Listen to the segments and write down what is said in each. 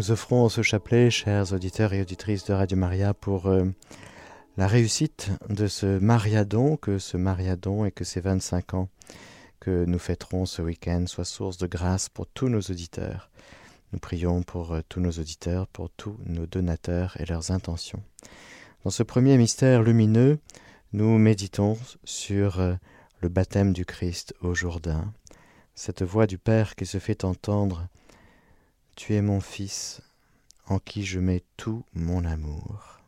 Nous offrons ce chapelet, chers auditeurs et auditrices de Radio Maria, pour euh, la réussite de ce mariadon, que ce mariadon et que ces 25 ans que nous fêterons ce week-end soient source de grâce pour tous nos auditeurs. Nous prions pour euh, tous nos auditeurs, pour tous nos donateurs et leurs intentions. Dans ce premier mystère lumineux, nous méditons sur euh, le baptême du Christ au Jourdain, cette voix du Père qui se fait entendre tu es mon Fils, en qui je mets tout mon amour.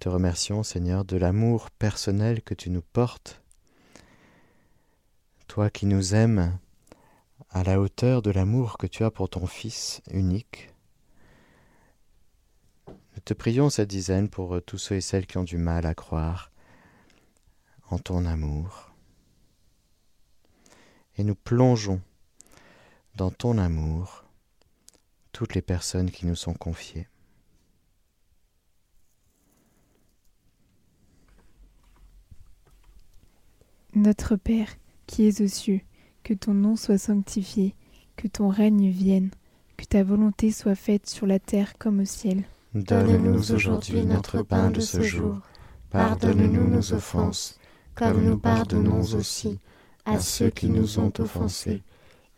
Te remercions, Seigneur, de l'amour personnel que tu nous portes, toi qui nous aimes à la hauteur de l'amour que tu as pour ton Fils unique. Nous te prions cette dizaine pour tous ceux et celles qui ont du mal à croire en ton amour. Et nous plongeons dans ton amour toutes les personnes qui nous sont confiées. Notre Père, qui es aux cieux, que ton nom soit sanctifié, que ton règne vienne, que ta volonté soit faite sur la terre comme au ciel. Donne-nous aujourd'hui notre pain de ce jour. Pardonne-nous nos offenses, comme nous pardonnons aussi à ceux qui nous ont offensés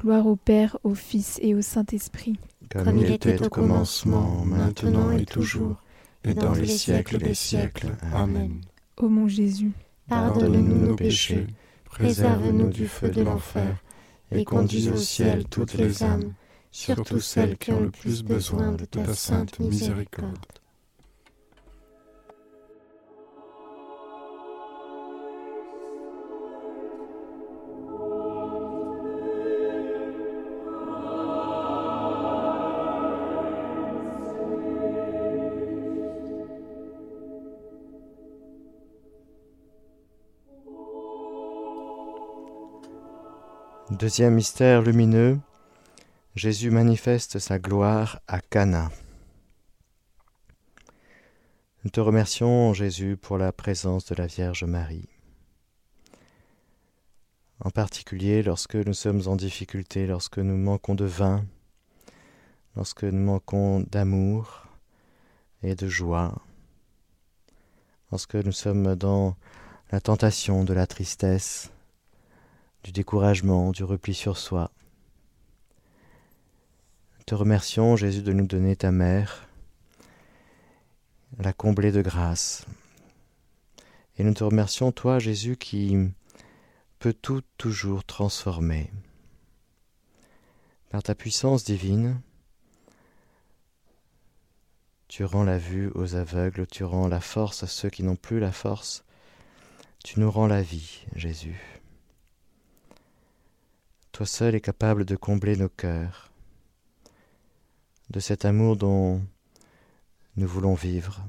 Gloire au Père, au Fils et au Saint-Esprit. Comme il était au commencement, maintenant et toujours, et dans les siècles des siècles. Amen. Ô mon Jésus, pardonne-nous nos péchés, préserve-nous du feu de l'enfer, et conduis au ciel toutes les âmes, surtout celles qui ont le plus besoin de ta sainte miséricorde. Deuxième mystère lumineux, Jésus manifeste sa gloire à Cana. Nous te remercions, Jésus, pour la présence de la Vierge Marie. En particulier lorsque nous sommes en difficulté, lorsque nous manquons de vin, lorsque nous manquons d'amour et de joie, lorsque nous sommes dans la tentation de la tristesse, du découragement, du repli sur soi. Te remercions, Jésus, de nous donner ta mère, la combler de grâce. Et nous te remercions, toi, Jésus, qui peut tout toujours transformer. Par ta puissance divine, tu rends la vue aux aveugles, tu rends la force à ceux qui n'ont plus la force, tu nous rends la vie, Jésus. Seul est capable de combler nos cœurs, de cet amour dont nous voulons vivre.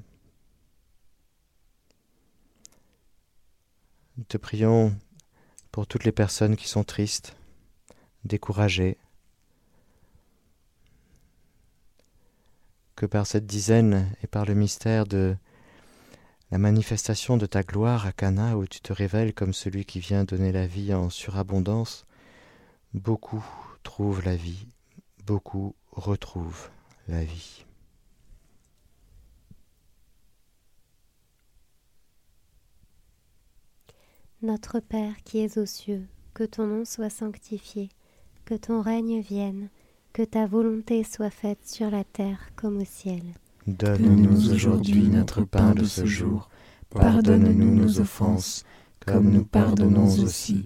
Nous te prions pour toutes les personnes qui sont tristes, découragées, que par cette dizaine et par le mystère de la manifestation de ta gloire à Cana où tu te révèles comme celui qui vient donner la vie en surabondance, beaucoup trouvent la vie, beaucoup retrouvent la vie. Notre Père qui es aux cieux, que ton nom soit sanctifié, que ton règne vienne, que ta volonté soit faite sur la terre comme au ciel. Donne-nous aujourd'hui notre pain de ce jour. Pardonne-nous nos offenses, comme nous pardonnons aussi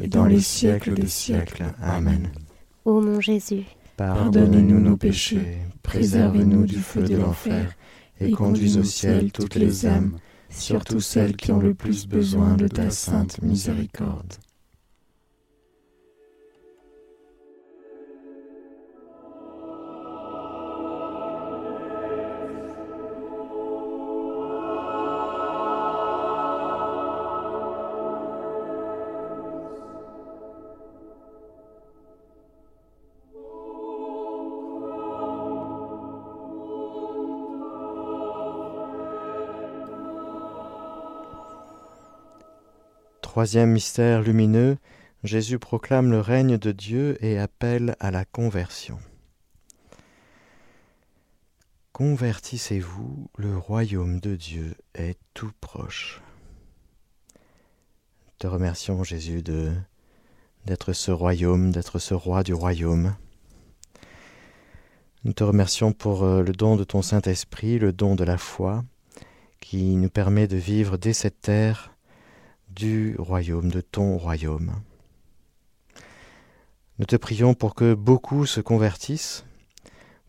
et dans les siècles des siècles. Amen. Ô mon Jésus, pardonnez-nous nos péchés, préservez-nous du feu de l'enfer, et conduis au ciel toutes les âmes, surtout celles qui ont le plus besoin de ta sainte miséricorde. Troisième mystère lumineux, Jésus proclame le règne de Dieu et appelle à la conversion. Convertissez-vous, le royaume de Dieu est tout proche. Te remercions Jésus de d'être ce royaume, d'être ce roi du royaume. Nous te remercions pour euh, le don de ton Saint-Esprit, le don de la foi, qui nous permet de vivre dès cette terre du royaume, de ton royaume. Nous te prions pour que beaucoup se convertissent,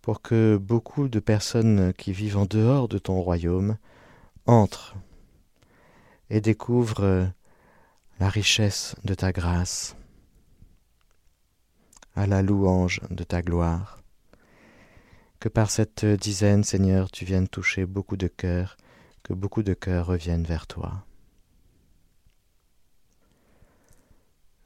pour que beaucoup de personnes qui vivent en dehors de ton royaume entrent et découvrent la richesse de ta grâce, à la louange de ta gloire. Que par cette dizaine, Seigneur, tu viennes toucher beaucoup de cœurs, que beaucoup de cœurs reviennent vers toi.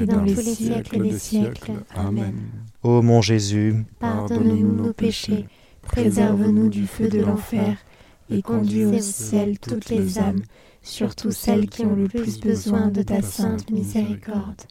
et dans les siècles des siècles. Amen. Ô mon Jésus, pardonne-nous nos péchés préserve-nous du feu de l'enfer, et conduis au ciel toutes les âmes, surtout celles qui ont le plus besoin de ta sainte miséricorde.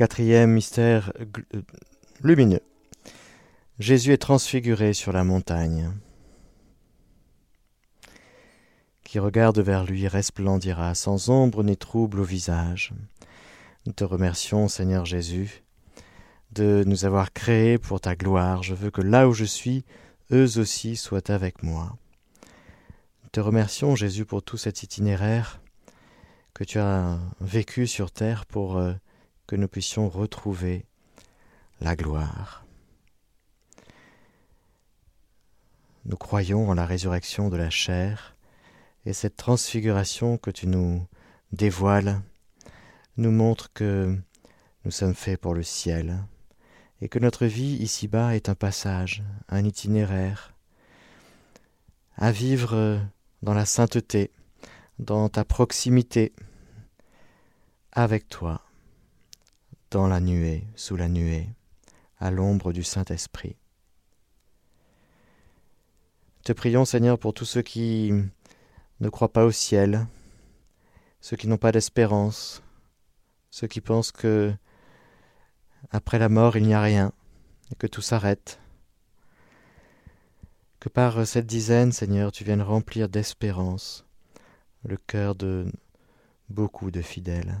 Quatrième mystère euh, lumineux. Jésus est transfiguré sur la montagne. Qui regarde vers lui resplendira sans ombre ni trouble au visage. Nous te remercions, Seigneur Jésus, de nous avoir créés pour ta gloire. Je veux que là où je suis, eux aussi soient avec moi. Nous te remercions, Jésus, pour tout cet itinéraire que tu as vécu sur terre pour euh, que nous puissions retrouver la gloire. Nous croyons en la résurrection de la chair, et cette transfiguration que tu nous dévoiles nous montre que nous sommes faits pour le ciel, et que notre vie ici-bas est un passage, un itinéraire, à vivre dans la sainteté, dans ta proximité, avec toi dans la nuée, sous la nuée, à l'ombre du Saint-Esprit. Te prions, Seigneur, pour tous ceux qui ne croient pas au ciel, ceux qui n'ont pas d'espérance, ceux qui pensent que après la mort il n'y a rien et que tout s'arrête. Que par cette dizaine, Seigneur, tu viennes remplir d'espérance le cœur de beaucoup de fidèles.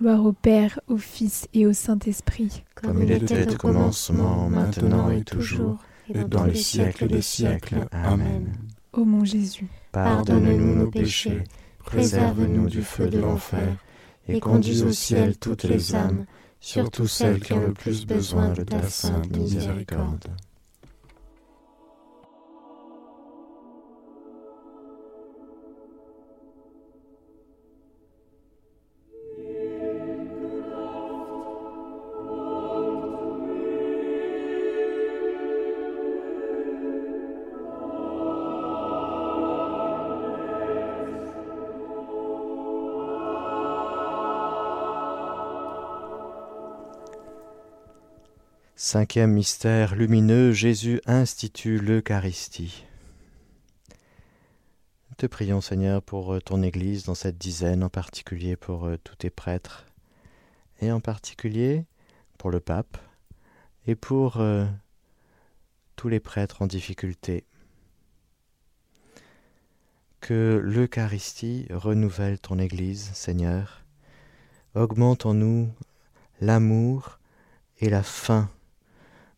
Gloire au Père, au Fils et au Saint-Esprit. Comme il était au commencement, maintenant et toujours, et dans les siècles des siècles. Amen. Ô mon Jésus, pardonne-nous nos péchés, préserve-nous du feu de l'enfer, et conduis au ciel toutes les âmes, surtout celles qui ont le plus besoin de ta sainte miséricorde. Cinquième mystère lumineux, Jésus institue l'Eucharistie. Te prions Seigneur pour euh, ton Église dans cette dizaine, en particulier pour euh, tous tes prêtres, et en particulier pour le pape, et pour euh, tous les prêtres en difficulté. Que l'Eucharistie renouvelle ton Église, Seigneur. Augmente en nous l'amour et la faim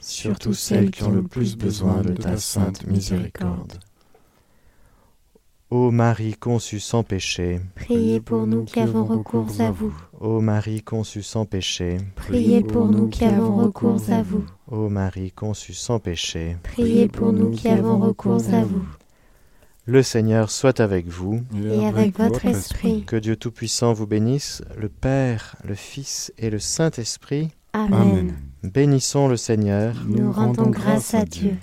surtout celles qui ont le plus besoin de ta sainte miséricorde. Ô Marie conçue sans péché, priez pour nous qui avons recours à vous. Ô Marie conçue sans péché, priez pour nous qui avons recours à vous. Ô Marie conçue sans péché, priez pour nous qui avons recours à vous. Le Seigneur soit avec vous et avec votre esprit. Que Dieu Tout-Puissant vous bénisse, le Père, le Fils et le Saint-Esprit. Amen. Bénissons le Seigneur. Nous rendons grâce à Dieu.